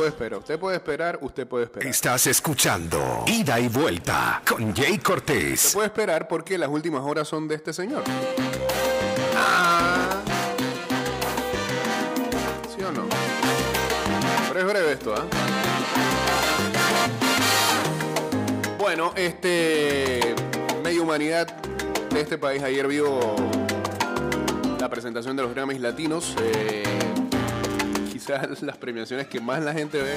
puede esperar, usted puede esperar, usted puede esperar. Estás escuchando Ida y Vuelta con Jay Usted Cortés. puede esperar porque las últimas horas son de este señor. Ah. ¿Sí o no? Pero es breve esto, ¿ah? Bueno, este. Media humanidad de este país ayer vio la presentación de los Grammys latinos. eh, quizás las premiaciones que más la gente ve,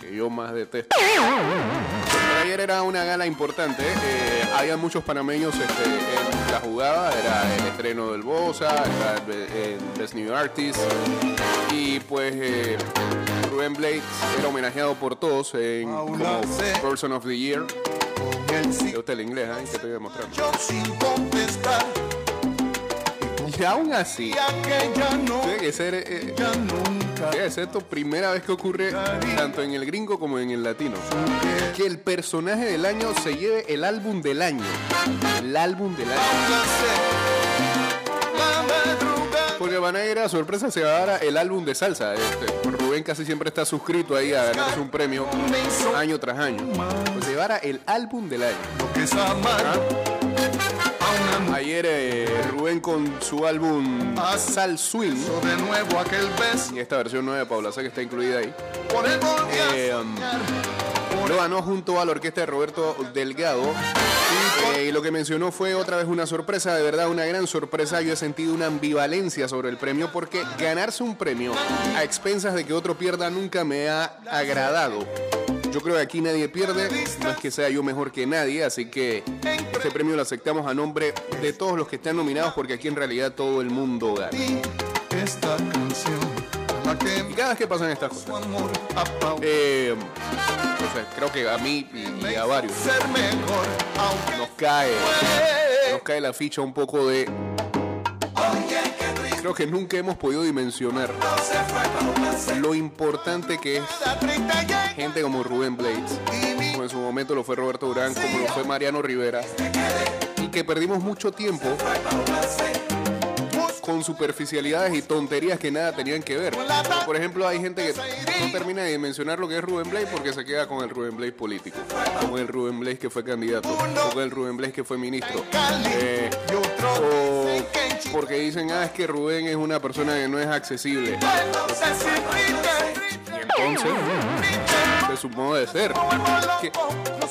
que yo más detesto. Pero ayer era una gala importante. eh, había muchos panameños este, en la jugada. Era el estreno del Bosa, era el, Be- el Best New Artist. Y pues eh, Rubén Blades era homenajeado por todos en, como Person of the Year. ¿Le gusta el inglés? ¿eh? Que te voy a mostrar. Yo sin contestar, Y aún así, tiene que ser, eh, tiene que ser esto primera vez que ocurre tanto en el gringo como en el latino. Que el personaje del año se lleve el álbum del año. El álbum del año. Porque van a ir a sorpresa, se va a dar el álbum de salsa. Este, Rubén casi siempre está suscrito ahí a ganarse un premio año tras año. Pues se llevará el álbum del año. lo Ayer eh, Rubén con su álbum Sal Swing. De nuevo aquel Y esta versión nueva de Paula sé que está incluida ahí. Eh, um. Lo ganó junto a la orquesta de Roberto Delgado. Eh, y lo que mencionó fue otra vez una sorpresa, de verdad una gran sorpresa. Yo he sentido una ambivalencia sobre el premio porque ganarse un premio a expensas de que otro pierda nunca me ha agradado. Yo creo que aquí nadie pierde, no es que sea yo mejor que nadie, así que este premio lo aceptamos a nombre de todos los que están nominados porque aquí en realidad todo el mundo gana. Y esta canción, Y cada vez que pasan estas cosas, eh, creo que a mí y- y a varios Ser mejor, aunque nos cae, nos cae la ficha un poco de. Creo que nunca hemos podido dimensionar lo importante que es gente como Rubén Blades, como en su momento lo fue Roberto Durán, como lo fue Mariano Rivera, y que perdimos mucho tiempo con superficialidades y tonterías que nada tenían que ver. Por ejemplo, hay gente que no termina de dimensionar lo que es Rubén Blades porque se queda con el Rubén Blades político, con el Rubén Blades que fue candidato, con el Rubén Blades que fue ministro. Eh, o porque dicen, ah, es que Rubén es una persona que no es accesible. Entonces, de su modo de ser. ¿Qué,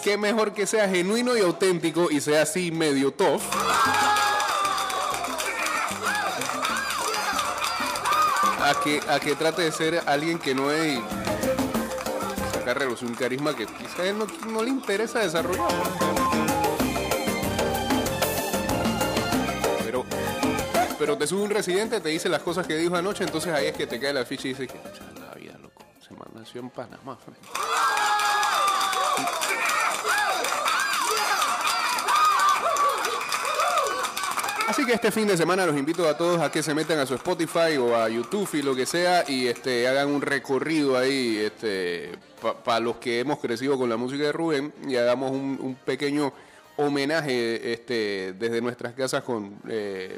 qué mejor que sea genuino y auténtico y sea así medio tough? A que, a que trate de ser alguien que no es y sacar un carisma que quizás a él no, no le interesa desarrollar. Pero, pero te sube un residente, te dice las cosas que dijo anoche, entonces ahí es que te cae la ficha y dices que "Pucha, la vida, loco, se nació en Panamá. fue". Así que este fin de semana los invito a todos a que se metan a su Spotify o a YouTube y lo que sea y este hagan un recorrido ahí este para los que hemos crecido con la música de Rubén y hagamos un, pequeño homenaje este desde nuestras casas con eh,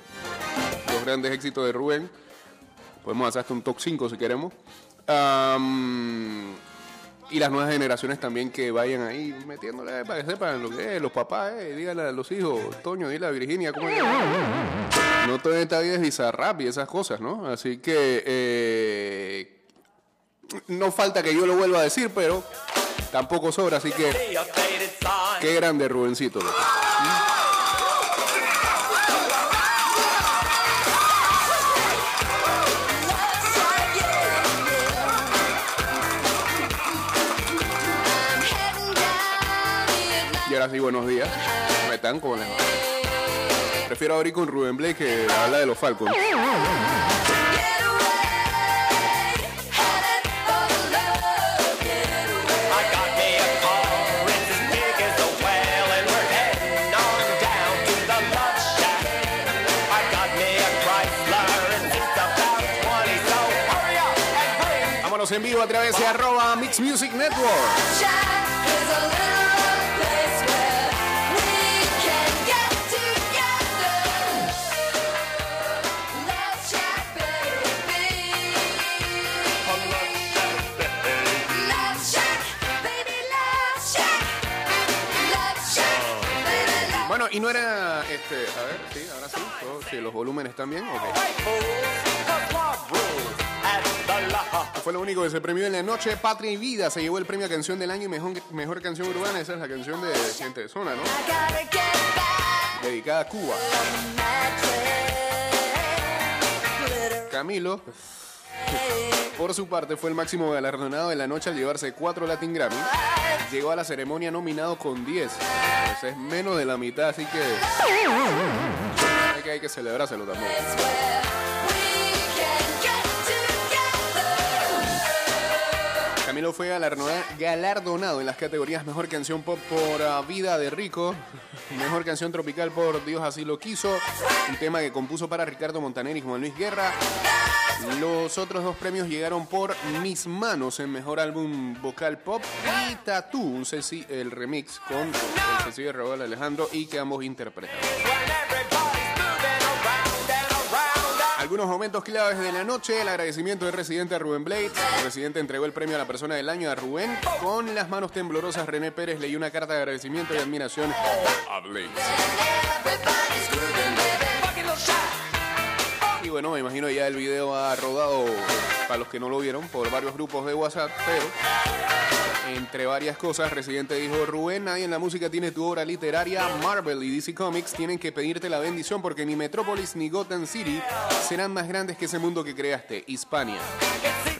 los grandes éxitos de Rubén. Podemos hacer hasta un top 5 si queremos. Y las nuevas generaciones también que vayan ahí metiéndole para que sepan lo que es, los papás, eh, díganle a los hijos, Toño, dile a Virginia, ¿cómo es? No toda esta vida es bizarrap y esas cosas, ¿no? Así que eh, no falta que yo lo vuelva a decir, pero tampoco sobra, así que qué grande Rubencito. loco. Sí, buenos días. ¿Cómo están? ¿Cómo les va? Prefiero abrir con Rubén Blake que habla de los Falcons. I got me a car, it's as big as a well, and we're heading on down to the love shack. I got me a Chrysler, and it's about 20, so hurry up and bring Vámonos en vivo a través de arroba Mix Music Network. Y no era, este, a ver, sí, ahora sí, los volúmenes también, ok. Fue lo único que se premió en la noche. Patria y Vida se llevó el premio a canción del año y mejor, mejor canción urbana. Esa es la canción de gente de zona, ¿no? Dedicada a Cuba. Camilo, por su parte, fue el máximo galardonado de la noche al llevarse cuatro Latin Grammy. Llegó a la ceremonia nominado con 10. Pues es menos de la mitad, así que hay que, hay que celebrárselo también. Camilo fue galardona- galardonado en las categorías Mejor Canción Pop por ah, Vida de Rico, Mejor Canción Tropical por Dios Así Lo Quiso, un tema que compuso para Ricardo Montaner y Juan Luis Guerra. Los otros dos premios llegaron por Mis Manos en Mejor Álbum Vocal Pop y Tattoo, un el remix con el sencillo de Raúl Alejandro y que ambos interpretaron. Algunos momentos claves de la noche, el agradecimiento del residente a Rubén Blades. El residente entregó el premio a la persona del año a Rubén. Con las manos temblorosas, René Pérez leyó una carta de agradecimiento y admiración a Blades. Y bueno, me imagino ya el video ha rodado, para los que no lo vieron, por varios grupos de WhatsApp, pero entre varias cosas, Residente dijo, Rubén, nadie en la música tiene tu obra literaria, Marvel y DC Comics tienen que pedirte la bendición porque ni Metrópolis ni Gotham City serán más grandes que ese mundo que creaste, Hispania.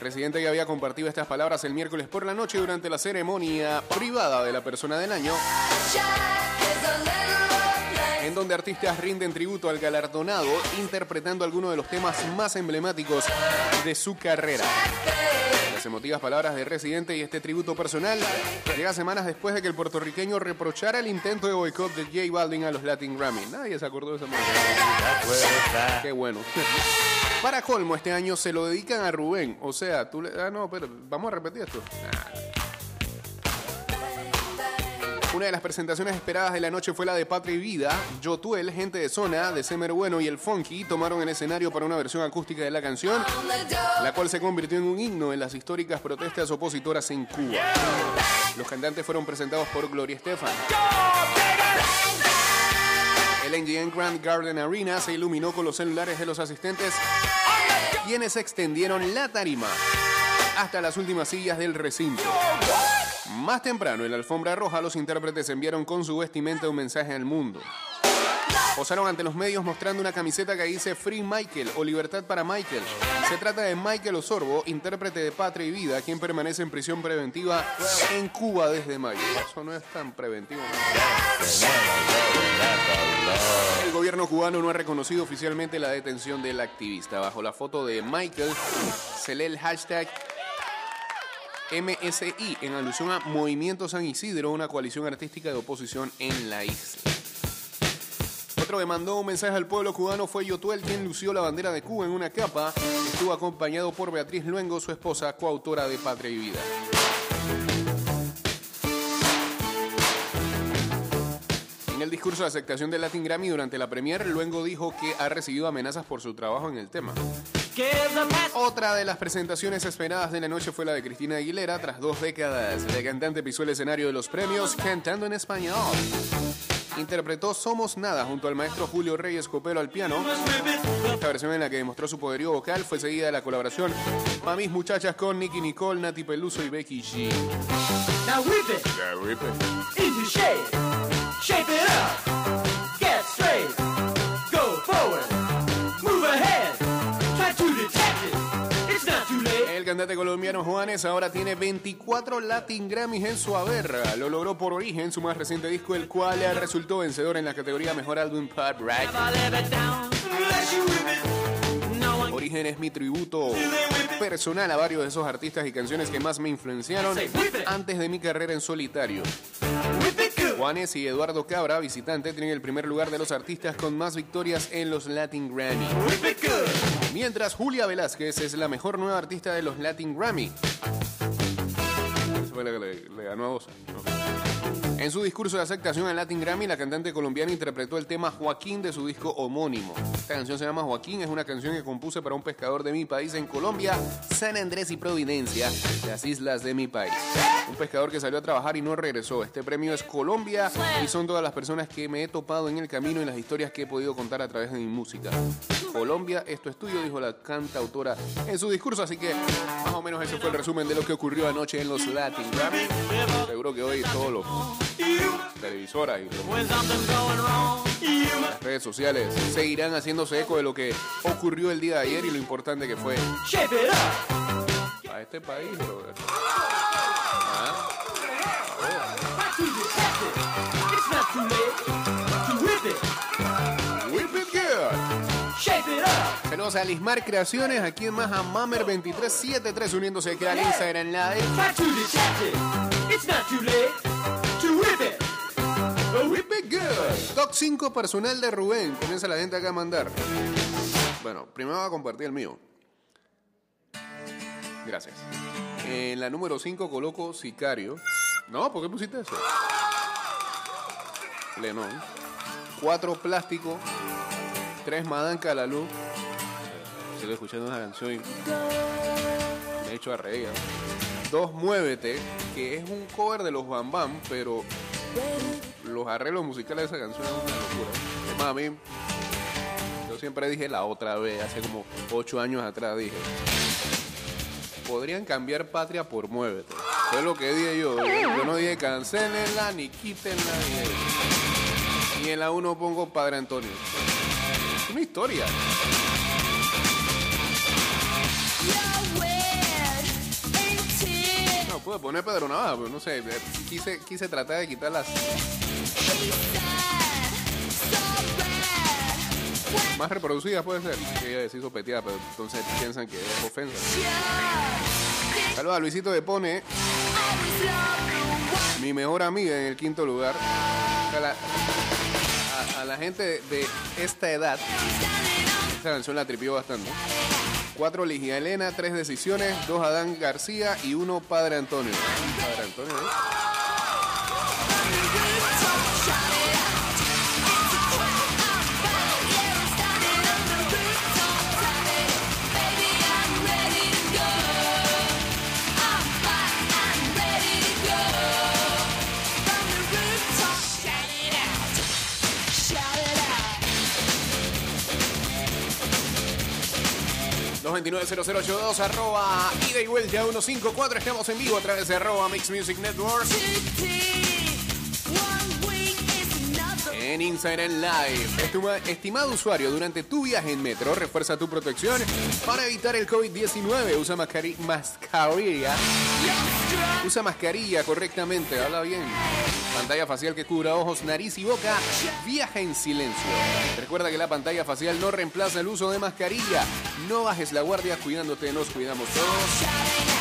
Residente que había compartido estas palabras el miércoles por la noche durante la ceremonia privada de la persona del año, en donde artistas rinden tributo al galardonado interpretando algunos de los temas más emblemáticos de su carrera. Las emotivas palabras de Residente y este tributo personal llega semanas después de que el puertorriqueño reprochara el intento de boicot de J Balvin a los Latin Grammy. Nadie se acordó de esa música. Qué bueno. Para colmo, este año se lo dedican a Rubén. O sea, tú le... Ah, no, pero vamos a repetir esto. Una de las presentaciones esperadas de la noche fue la de Patria y Vida. Yotuel, gente de zona, de Semer Bueno y el Funky tomaron el escenario para una versión acústica de la canción, la cual se convirtió en un himno en las históricas protestas opositoras en Cuba. Los cantantes fueron presentados por Gloria Estefan. El NGN Grand Garden Arena se iluminó con los celulares de los asistentes, quienes extendieron la tarima hasta las últimas sillas del recinto. Más temprano, en la alfombra roja, los intérpretes enviaron con su vestimenta un mensaje al mundo. Posaron ante los medios mostrando una camiseta que dice Free Michael o Libertad para Michael. Se trata de Michael Osorbo, intérprete de Patria y Vida, quien permanece en prisión preventiva en Cuba desde mayo. Eso no es tan preventivo. El gobierno cubano no ha reconocido oficialmente la detención del activista. Bajo la foto de Michael se lee el hashtag MSI en alusión a Movimiento San Isidro, una coalición artística de oposición en la isla. Otro que mandó un mensaje al pueblo cubano fue Yotuel, quien lució la bandera de Cuba en una capa. Estuvo acompañado por Beatriz Luengo, su esposa, coautora de Patria y Vida. En el discurso de aceptación del Latin Grammy durante la premier, Luengo dijo que ha recibido amenazas por su trabajo en el tema. Otra de las presentaciones esperadas de la noche fue la de Cristina Aguilera. Tras dos décadas, la cantante pisó el escenario de los premios cantando en español. Interpretó Somos Nada junto al maestro Julio Reyes Copero al piano. Esta versión en la que demostró su poderío vocal fue seguida de la colaboración Mamis Muchachas con Nicky Nicole, Nati Peluso y Becky G. Now whip it cantante colombiano Juanes ahora tiene 24 Latin Grammys en su haber. Lo logró por Origen, su más reciente disco, el cual resultó vencedor en la categoría Mejor Álbum Pop one Origen es mi tributo personal a varios de esos artistas y canciones que más me influenciaron antes de mi carrera en solitario. Juanes y Eduardo Cabra, visitante, tienen el primer lugar de los artistas con más victorias en los Latin Grammy. Mientras Julia Velázquez es la mejor nueva artista de los Latin Grammy. Fue la que le, ganó a. En su discurso de aceptación al Latin Grammy, la cantante colombiana interpretó el tema Joaquín de su disco homónimo. Esta canción se llama Joaquín, es una canción que compuse para un pescador de mi país en Colombia, San Andrés y Providencia, las islas de mi país. Un pescador que salió a trabajar y no regresó. Este premio es Colombia y son todas las personas que me he topado en el camino y las historias que he podido contar a través de mi música. Colombia, esto es tuyo, dijo la cantautora en su discurso, así que más o menos ese fue el resumen de lo que ocurrió anoche en los Latin Grammy. Seguro que hoy todos los televisoras y las redes sociales seguirán haciéndose eco de lo que ocurrió el día de ayer y lo importante que fue Shape it up. a este país, brother. Ah. Saludos a Lismar Creaciones, aquí en más a Mamer2373 uniéndose aquí al Instagram Live. Good. Top 5 personal de Rubén. Comienza la gente acá a mandar. Bueno, primero voy a compartir el mío. Gracias. En la número 5 coloco Sicario. No, ¿por qué pusiste eso? Lenón. 4 Plástico. 3 Madanca la luz. Sigo escuchando una canción y me he hecho a reír. 2 Muévete, que es un cover de los Bam Bam, pero los arreglos musicales de esa canción es una locura. Es yo siempre dije la otra vez, hace como ocho años atrás dije, podrían cambiar Patria por Muévete. Fue lo que dije yo. Yo no dije cancelenla ni quítenla. Ni, ni en la 1 pongo Padre Antonio. Es una historia. Puedo poner Pedro Navaja, pero no sé. Quise, quise tratar de quitar las más reproducidas, puede ser. Ella se hizo peteada, pero entonces piensan que es ofensa. Saludos a Luisito de Pone, mi mejor amiga en el quinto lugar. A la, a- la gente de, esta edad, esta canción la tripió bastante. Cuatro Ligia Elena, tres decisiones, dos Adán García y uno Padre Antonio. Padre Antonio, ¿eh? Los 290082 arroba ida y vuelta 154. Estamos en vivo a través de arroba Mix Music Network. En Instagram Live. Estima- Estimado usuario, durante tu viaje en metro, refuerza tu protección para evitar el COVID-19. Usa mascari- mascarilla. Usa mascarilla correctamente, habla bien. Pantalla facial que cubra ojos, nariz y boca. Viaja en silencio. Recuerda que la pantalla facial no reemplaza el uso de mascarilla. No bajes la guardia, cuidándote, nos cuidamos todos.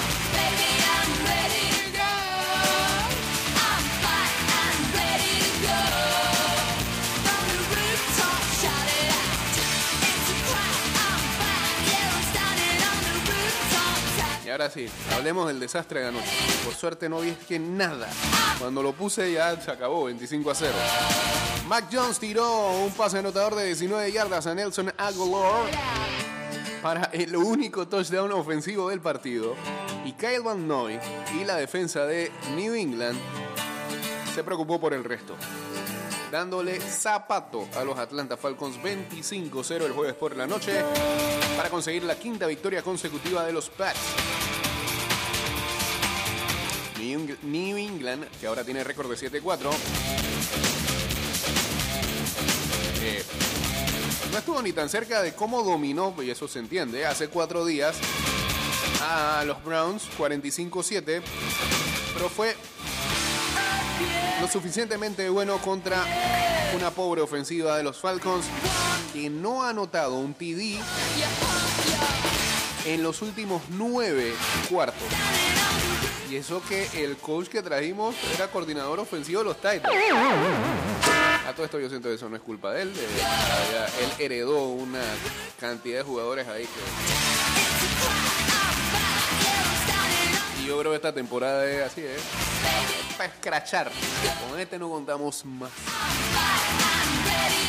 Ahora sí, hablemos del desastre de anoche. Por suerte no vi es que nada. Cuando lo puse ya se acabó, 25 a 0. Mac Jones tiró un pase anotador de 19 yardas a Nelson Aguilar para el único touchdown ofensivo del partido. Y Kyle Van Noy y la defensa de New England se preocupó por el resto. Dándole zapato a los Atlanta Falcons 25-0 el jueves por la noche para conseguir la quinta victoria consecutiva de los Pats. New Eng- New England, que ahora tiene récord de 7-4, eh, no estuvo ni tan cerca de cómo dominó, y eso se entiende, hace cuatro días a los Browns 45-7, pero fue lo suficientemente bueno contra una pobre ofensiva de los Falcons que no ha anotado un TD en los últimos nueve cuartos. Y eso que el coach que trajimos era coordinador ofensivo de los Titans. A todo esto yo siento que eso no es culpa de él. él heredó una cantidad de jugadores ahí. Y yo creo que esta temporada es así, ¿eh? Para escrachar. Con este no contamos más.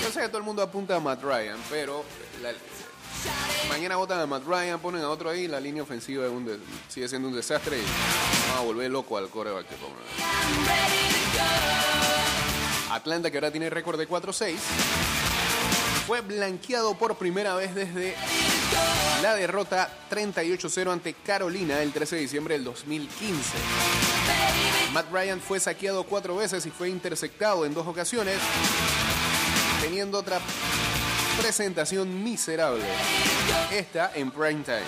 Yo sé que todo el mundo apunta a Matt Ryan, pero la- mañana votan a Matt Ryan, ponen a otro ahí, la línea ofensiva es un sigue siendo un desastre y vamos a volver loco al coreback que. Atlanta, que ahora tiene récord de 4-6, fue blanqueado por primera vez desde la derrota 38-0 ante Carolina el 13 de diciembre del 2015. Matt Ryan fue saqueado cuatro veces y fue interceptado en dos ocasiones, teniendo otra presentación miserable. Esta en prime time.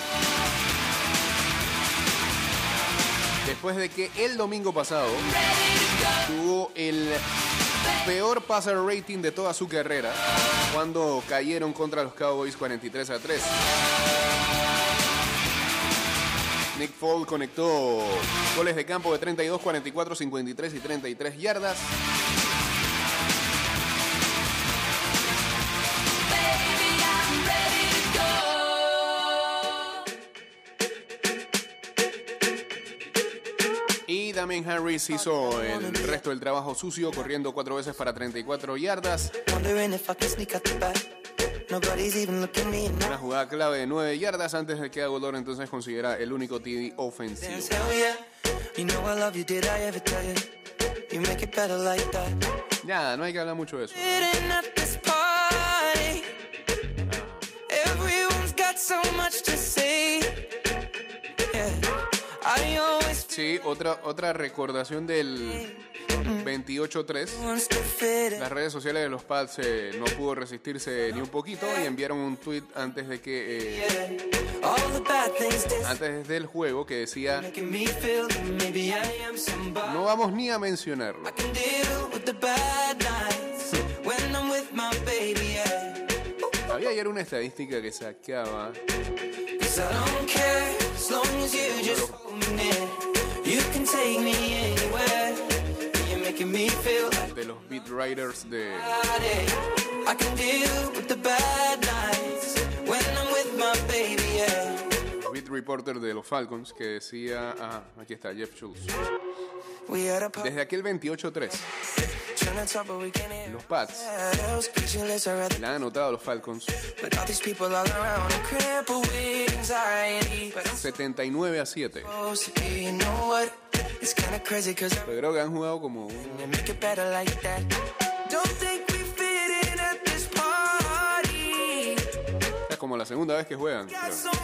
Después de que el domingo pasado tuvo el peor passer rating de toda su carrera cuando cayeron contra los Cowboys 43 a 3. Nick Foles conectó goles de campo de 32, 44, 53 y 33 yardas. Damien Harris hizo el resto del trabajo sucio, corriendo cuatro veces para 34 yardas. Una jugada clave de 9 yardas antes de que Agolor entonces consiguiera el único TD ofensivo. Ya, no hay que hablar mucho de eso. Sitting Sí, otra, otra recordación del 28-3. wants to fit in. Las redes sociales de los Pats eh, no pudo resistirse ni un poquito y enviaron un tweet antes de que eh, antes del juego que decía no vamos ni a mencionarlo. Había ayer una estadística que saqueaba De los beat writers de beat reporter de los Falcons que decía, ah, aquí está Jeff Schultz. Desde aquel 28-3, los Pats le han anotado a los Falcons But all these people all around, I'm crippled with anxiety. But I'm 79 a 7. supposed to be, you know what? It's kinda crazy cause I Pero creo que han jugado como es como la segunda vez que juegan,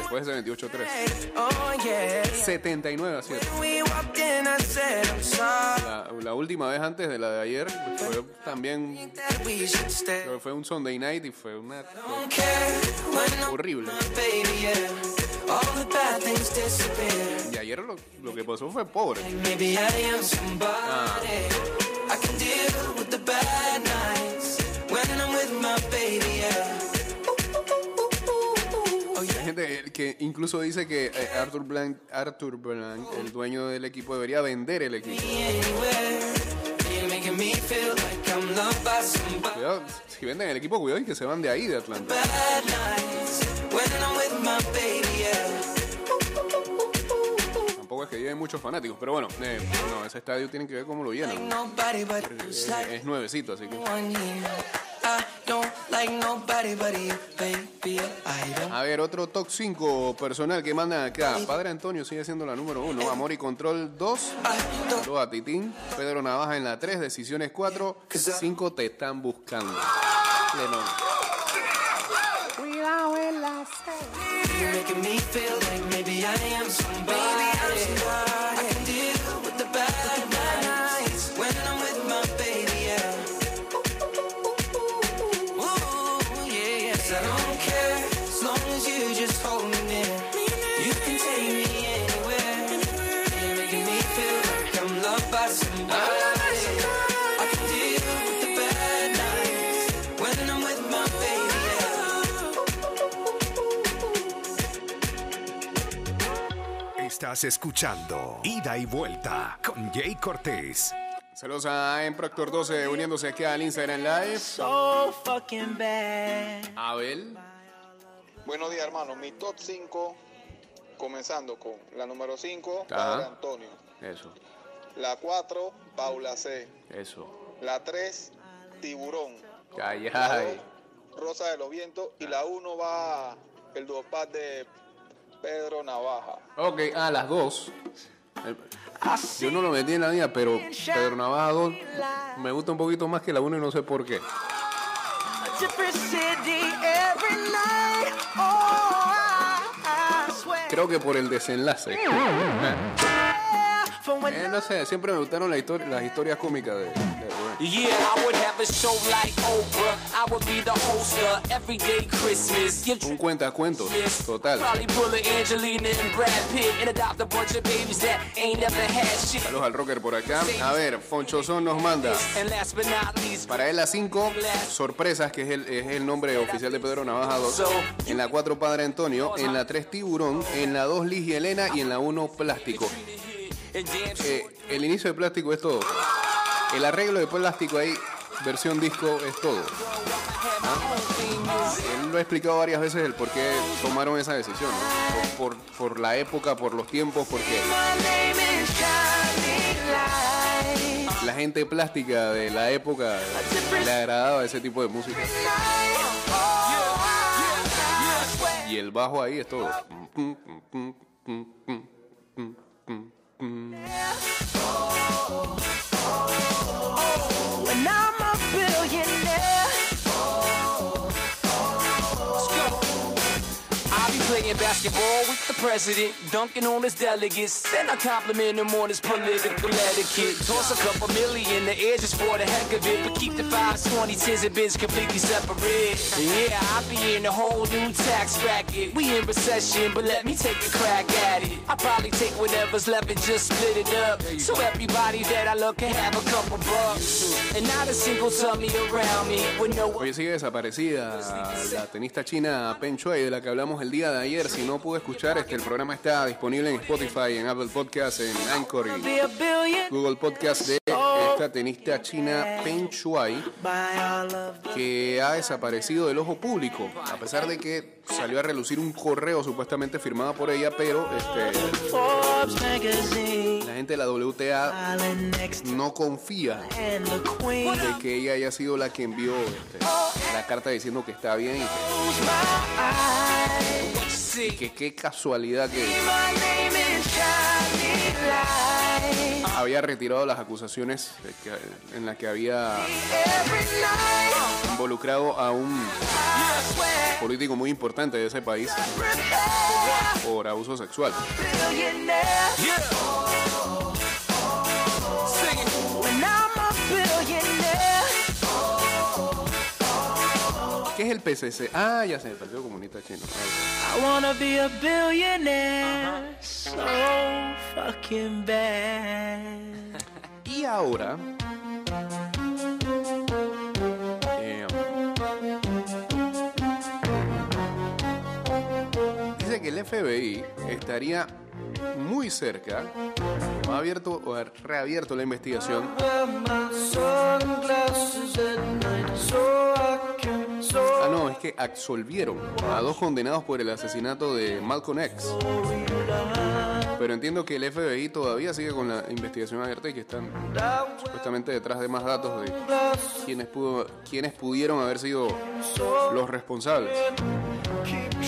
después de ese 28-3. Oh yeah. 79 a 7. When we walked in, I said, I'm sorry La, la última vez antes de la de ayer fue también, fue un Sunday night y fue una horrible. Y ayer lo, lo que pasó fue pobre. Maybe que incluso dice que eh, Arthur Blank, Arthur Blank, el dueño del equipo, debería vender el equipo. Cuidado, si venden el equipo, cuidado y que se van de ahí de Atlanta. Tampoco es que lleven muchos fanáticos, pero bueno, eh, no, ese estadio tiene que ver cómo lo llenan. Eh, es nuevecito, así que. A ver, otro top 5 personal que manda acá. Padre Antonio sigue siendo la número 1. Amor y Control 2. Loa Titín. Pedro Navaja en la 3. Decisiones 4. 5 te están buscando. Lenón. Cuidado en la 6. Estás escuchando Ida y Vuelta con Jay Cortés. Saludos a En Proctor 12 uniéndose aquí al Instagram Live. So fucking bad. Abel. Buenos días, hermano. Mi top 5 comenzando con la número 5, Ajá. Padre Antonio. Eso, La 4, Paula C. eso. La 3, Tiburón. Ay, La ay. 2, Rosa de los Vientos. Y la 1 va el duopad de Pedro Navaja. Ok, ah, las dos. Yo no lo metí en la mía, pero Pedro Navaja 2 me gusta un poquito más que la 1 y no sé por qué. Oh. Creo que por el desenlace. Eh, no sé, siempre me gustaron la histori- las historias cómicas de. Yeah, I would have a show like Oprah. I would be the host of Everyday Christmas. Give Un cuentacuentos, total. Probably pull Angelina and Brad Pitt and adopt a bunch of babies that ain't never had shit. Saludos al rocker por acá. A ver, Fonchozón nos manda. Para él la 5, sorpresas, que es el, es el nombre oficial de Pedro Navaja 2. En la 4, Padre Antonio. En la 3, Tiburón. En la 2, Ligia Elena. Y en la 1, Plástico. Eh, el inicio de Plástico es todo. El arreglo de Plástico ahí, versión disco, es todo. ¿Ah? Él lo ha explicado varias veces el por qué tomaron esa decisión. ¿no? Por, por, la época, por los tiempos, porque la gente plástica de la época le agradaba ese tipo de música. Y el bajo ahí es todo. basketball. We president, dunking on his delegates. Then I compliment him on his political etiquette. Toss a couple million the air just for the heck of it, but keep the fives, twenty, tens, and bins completely separate. Yeah, I'll be in a whole new tax bracket. We in recession, but let me take a crack at it. I'll probably take whatever's left and just split it up, so everybody that I love can have a couple bucks. And not a single tummy around me with no. Hoy sigue desaparecida la tenista china Peng Shuai, de la que hablamos el día de ayer. Si no pudo escuchar, este, el programa está disponible en Spotify, en Apple Podcasts, en Anchor y Google Podcast de esta tenista china Peng Shuai, que ha desaparecido del ojo público, a pesar de que salió a relucir un correo supuestamente firmado por ella, pero este. La gente de la WTA no confía de que ella haya sido la que envió este, la carta diciendo que está bien y que, y que qué casualidad que había retirado las acusaciones en las que había involucrado a un político muy importante de ese país por abuso sexual. ¿Qué es el PCC? Ah, ya sé, el Partido Comunista Chino. I wanna be a billionaire so fucking bad. Y ahora. eh, dice que el FBI estaría muy cerca, ha abierto o ha reabierto la investigación Ah, no, es que absolvieron a dos condenados por el asesinato de Malcolm X. Pero entiendo que el FBI todavía sigue con la investigación abierta y que están supuestamente detrás de más datos de quienes, pudo, quienes pudieron haber sido los responsables.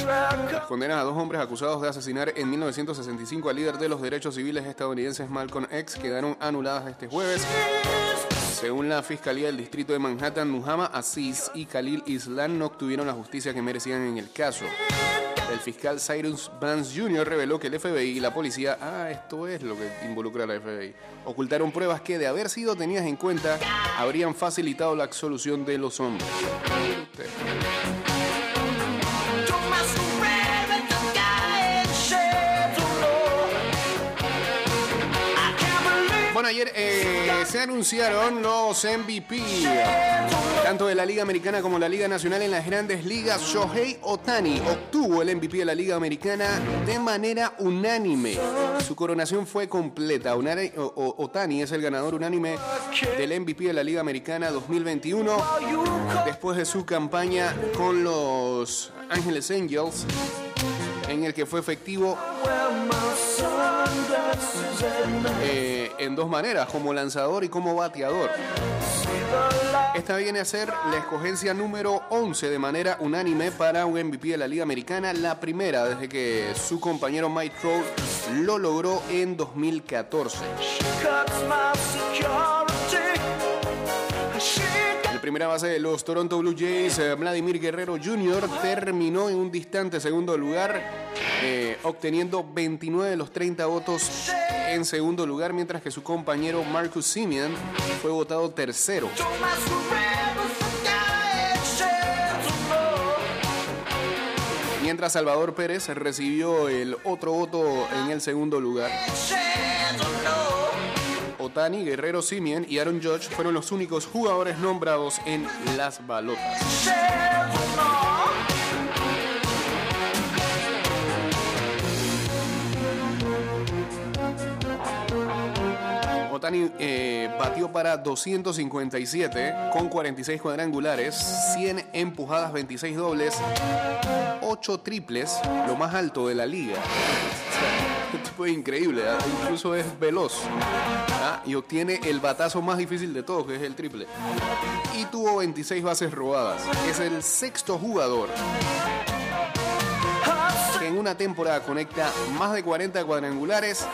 Las condenas a dos hombres acusados de asesinar en 1965 al líder de los derechos civiles estadounidenses Malcolm X quedaron anuladas este jueves. Según la Fiscalía del Distrito de Manhattan, Muhammad Aziz y Khalil Islam no obtuvieron la justicia que merecían en el caso. El fiscal Cyrus Vance Jr. reveló que el FBI y la policía, ah, esto es lo que involucra a FBI, ocultaron pruebas que, de haber sido tenidas en cuenta, habrían facilitado la absolución de los hombres. Ayer eh, se anunciaron los MVP, tanto de la Liga Americana como la Liga Nacional en las grandes ligas. Shohei Otani obtuvo el MVP de la Liga Americana de manera unánime. Su coronación fue completa. Otani es el ganador unánime del MVP de la Liga Americana 2021 después de su campaña con los Ángeles Angels. en el que fue efectivo eh, en dos maneras, como lanzador y como bateador. Esta viene a ser la escogencia número 11 de manera unánime para un MVP de la Liga Americana, la primera desde que su compañero Mike Trout lo logró en 2014. Primera base de los Toronto Blue Jays, eh, Vladimir Guerrero Jr., terminó en un distante segundo lugar, eh, obteniendo 29 de los 30 votos en segundo lugar, mientras que su compañero Marcus Simeon fue votado tercero. Mientras Salvador Pérez recibió el otro voto en el segundo lugar. Otani, Guerrero Simeon y Aaron Judge fueron los únicos jugadores nombrados en las balotas. Otani eh, batió para 257 con 46 cuadrangulares, 100 empujadas, 26 dobles, 8 triples, lo más alto de la liga. El tipo es increíble, ¿ah? incluso es veloz ¿ah? y obtiene el batazo más difícil de todos, que es el triple. Y tuvo 26 bases robadas. Es el sexto jugador que en una temporada conecta más de 40 cuadrangulares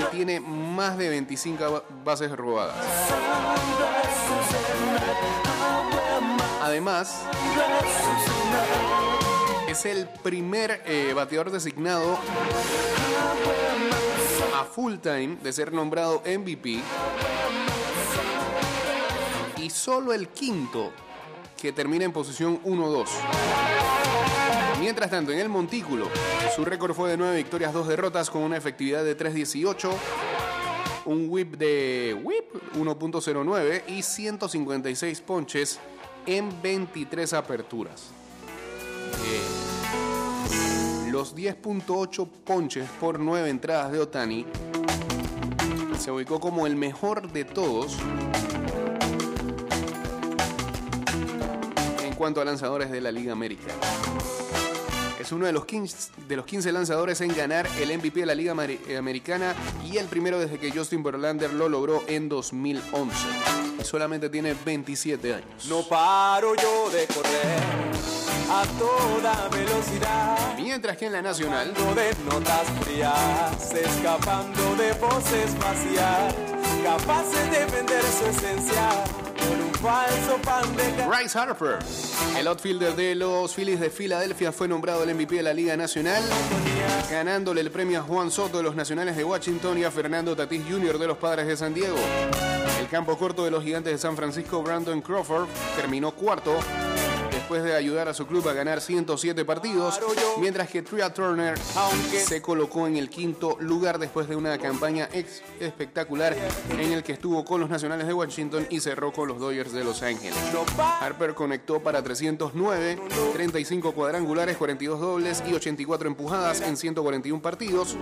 y tiene más de 25 ba- bases robadas. Además, es el primer eh, bateador designado a full time de ser nombrado MVP y solo el quinto que termina en posición 1-2. Mientras tanto, en el Montículo, su récord fue de 9 victorias, 2 derrotas con una efectividad de 3.18, un whip de whip 1.09 y 156 ponches en 23 aperturas. Los 10.8 ponches por 9 entradas de Otani se ubicó como el mejor de todos en cuanto a lanzadores de la Liga Americana. Es uno de los 15, de los 15 lanzadores en ganar el MVP de la Liga Ameri- Americana y el primero desde que Justin Verlander lo logró en 2011. Y solamente tiene 27 años. No paro yo de correr a toda velocidad. Mientras que en la Nacional, de notas frías, escapando de voces vacías, capaces de vender su esencia Bryce Harper, el outfielder de los Phillies de Filadelfia, fue nombrado el MVP de la Liga Nacional, ganándole el premio a Juan Soto de los Nacionales de Washington y a Fernando Tatís Jr. de los Padres de San Diego. El campo corto de los Gigantes de San Francisco, Brandon Crawford, terminó cuarto después de ayudar a su club a ganar 107 partidos, mientras que Tria Turner se colocó en el quinto lugar después de una campaña ex- espectacular en el que estuvo con los Nacionales de Washington y cerró con los Dodgers de Los Ángeles. Harper conectó para 309, 35 cuadrangulares, 42 dobles y 84 empujadas en 141 partidos.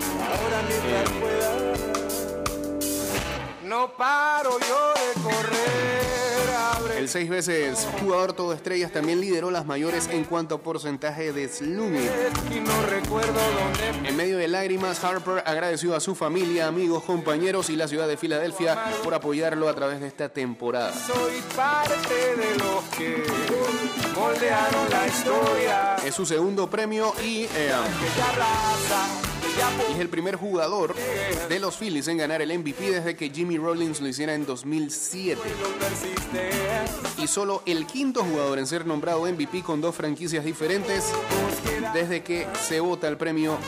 No paro yo de correr, El seis veces jugador todo estrellas también lideró las mayores en cuanto a porcentaje de slugging. En medio de lágrimas, Harper agradeció a su familia, amigos, compañeros y la ciudad de Filadelfia por apoyarlo a través de esta temporada. soy parte de los que moldearon la historia. Es su segundo premio y eh, Y es el primer jugador de los Phillies en ganar el MVP desde que Jimmy Rollins lo hiciera en 2007. persiste. Y solo el quinto jugador en ser nombrado MVP con dos franquicias diferentes desde que se vota el premio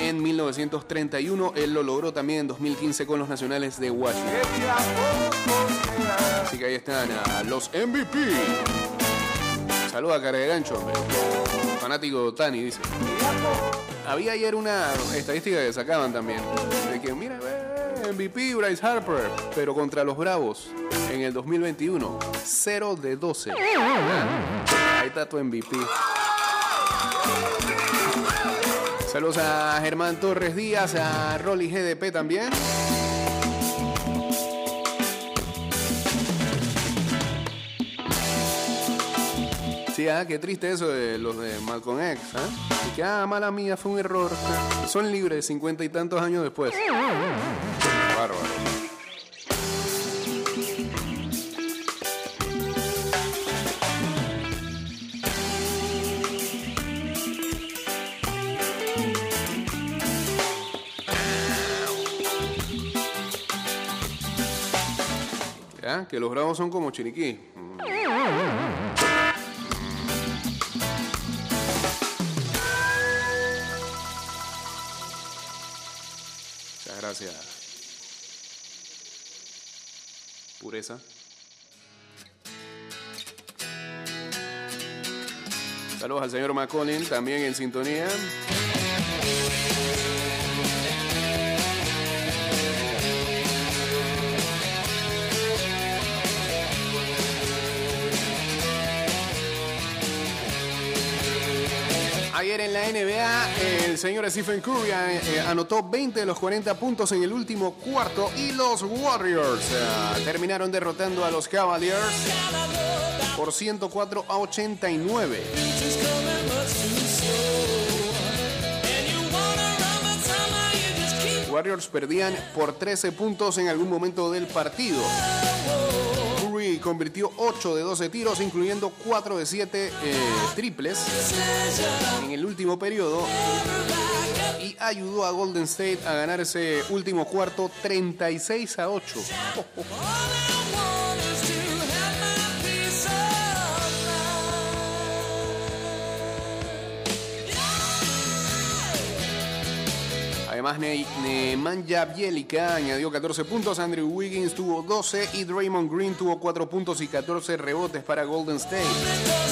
en 1931. Él lo logró también en 2015 con los Nacionales de Washington. Así que ahí están los MVP. Saluda cara de gancho. Fanático Tani, dice. Había ayer una estadística que sacaban también. De que, mira, MVP Bryce Harper, pero contra los Bravos en el 2021. 0 de 12. Ahí está tu MVP. Saludos a Germán Torres Díaz, a Rolly GDP también. Sí, ah, qué triste eso de los de Malcolm X. ¿ah? Y que, ah, mala mía, fue un error. Son libres cincuenta y tantos años después. Bárbaro. Que los bravos son como chiriquí. Pureza. Saludos al señor McCollin, también en sintonía. Ayer en la NBA, el señor Stephen Curry eh, anotó 20 de los 40 puntos en el último cuarto y los Warriors eh, terminaron derrotando a los Cavaliers por 104 a 89. Warriors perdían por 13 puntos en algún momento del partido. Curry convirtió 8 de 12 tiros, incluyendo 4 de 7 eh, triples en el último periodo y ayudó a Golden State a ganar ese último cuarto 36 a 8. Además, Ne- Nemanja Bielica añadió 14 puntos, Andrew Wiggins tuvo 12 y Draymond Green tuvo 4 puntos y 14 rebotes para Golden State.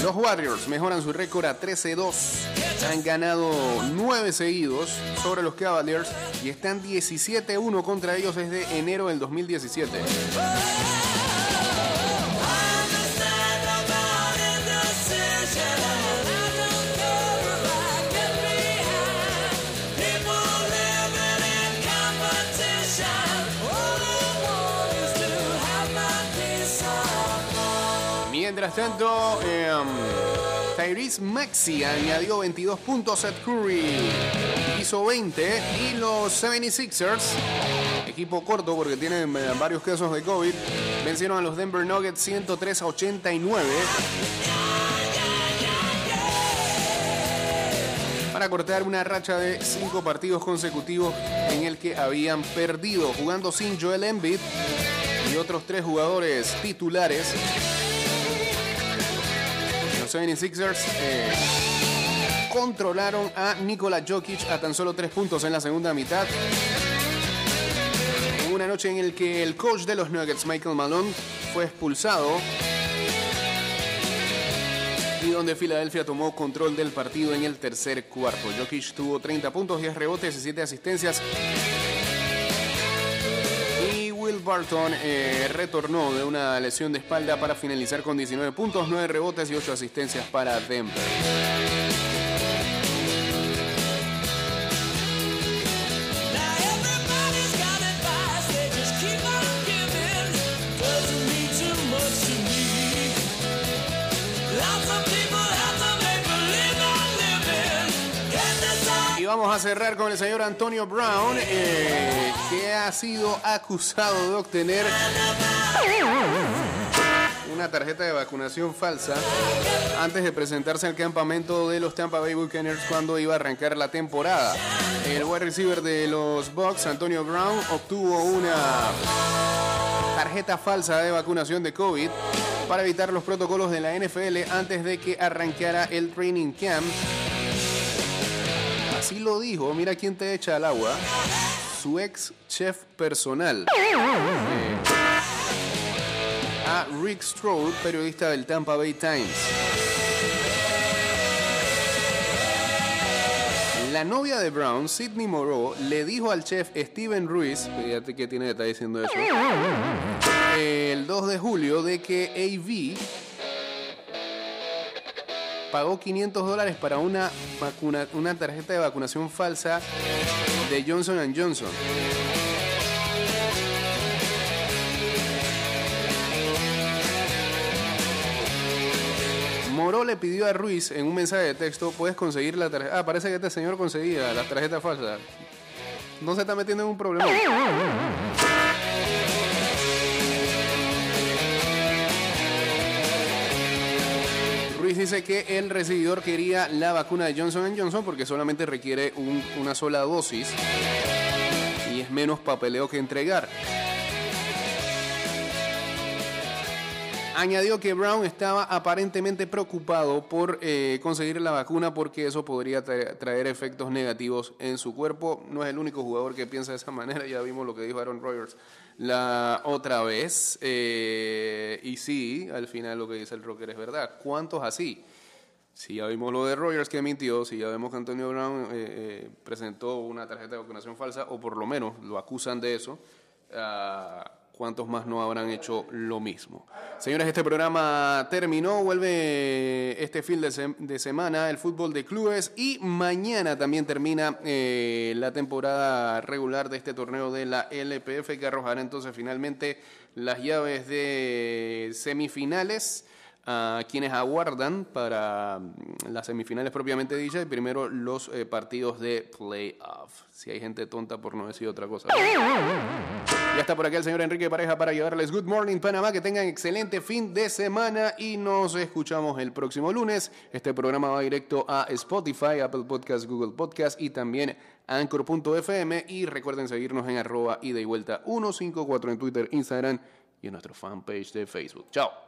Los Warriors mejoran su récord a 13-2. Han ganado 9 seguidos sobre los Cavaliers y están 17-1 contra ellos desde enero del 2017. Mientras tanto, eh, Tyrese Maxey añadió 22 puntos, Seth Curry hizo 20 y los 76ers, equipo corto porque tienen eh, varios casos de COVID, vencieron a los Denver Nuggets 103 a 89. para cortar una racha de cinco partidos consecutivos en el que habían perdido, jugando sin Joel Embiid y otros tres jugadores titulares. Los 76ers eh, controlaron a Nikola Jokic a tan solo tres puntos en la segunda mitad. Una noche en el que el coach de los Nuggets, Michael Malone, fue expulsado y donde Filadelfia tomó control del partido en el tercer cuarto. Jokic tuvo 30 puntos, 10 rebotes y 7 asistencias. Barton eh, retornó de una lesión de espalda para finalizar con 19 puntos, 9 rebotes y 8 asistencias para Denver. Vamos a cerrar con el señor Antonio Brown, eh, que ha sido acusado de obtener una tarjeta de vacunación falsa antes de presentarse al campamento de los Tampa Bay Buccaneers cuando iba a arrancar la temporada. El wide receiver de los Bucks, Antonio Brown, obtuvo una tarjeta falsa de vacunación de COVID para evitar los protocolos de la NFL antes de que arrancara el training camp. Así lo dijo, mira quién te echa al agua, su ex chef personal. A Rick Strode, periodista del Tampa Bay Times. La novia de Brown, Sidney Moreau, le dijo al chef Steven Ruiz, fíjate que tiene detalle diciendo eso, el 2 de julio de que AV pagó 500 dólares para una, una tarjeta de vacunación falsa de Johnson Johnson. Moró le pidió a Ruiz en un mensaje de texto, puedes conseguir la tarjeta. Ah, parece que este señor conseguía las tarjetas falsas. No se está metiendo en un problema. Ruiz dice que el recibidor quería la vacuna de Johnson Johnson porque solamente requiere un- una sola dosis y es menos papeleo que entregar. Añadió que Brown estaba aparentemente preocupado por eh, conseguir la vacuna porque eso podría tra- traer efectos negativos en su cuerpo. No es el único jugador que piensa de esa manera, ya vimos lo que dijo Aaron Rodgers la otra vez. Eh, y sí, al final lo que dice el Rocker es verdad. ¿Cuántos así? Si ya vimos lo de Rogers que mintió, si ya vemos que Antonio Brown eh, presentó una tarjeta de vacunación falsa, o por lo menos lo acusan de eso, ah, ¿cuántos más no habrán hecho lo mismo? Señores, este programa terminó, vuelve este fin de, de semana el fútbol de clubes y mañana también termina eh, la temporada regular de este torneo de la LPF que arrojará entonces finalmente las llaves de semifinales a quienes aguardan para mm, las semifinales propiamente dichas y primero los eh, partidos de playoff. Si hay gente tonta por no decir otra cosa. Ya está por acá el señor Enrique Pareja para llevarles Good Morning Panamá. Que tengan excelente fin de semana y nos escuchamos el próximo lunes. Este programa va directo a Spotify, Apple Podcast, Google Podcast y también Anchor.fm. Y recuerden seguirnos en arroba ida y vuelta 154 en Twitter, Instagram y en nuestro fanpage de Facebook. Chao.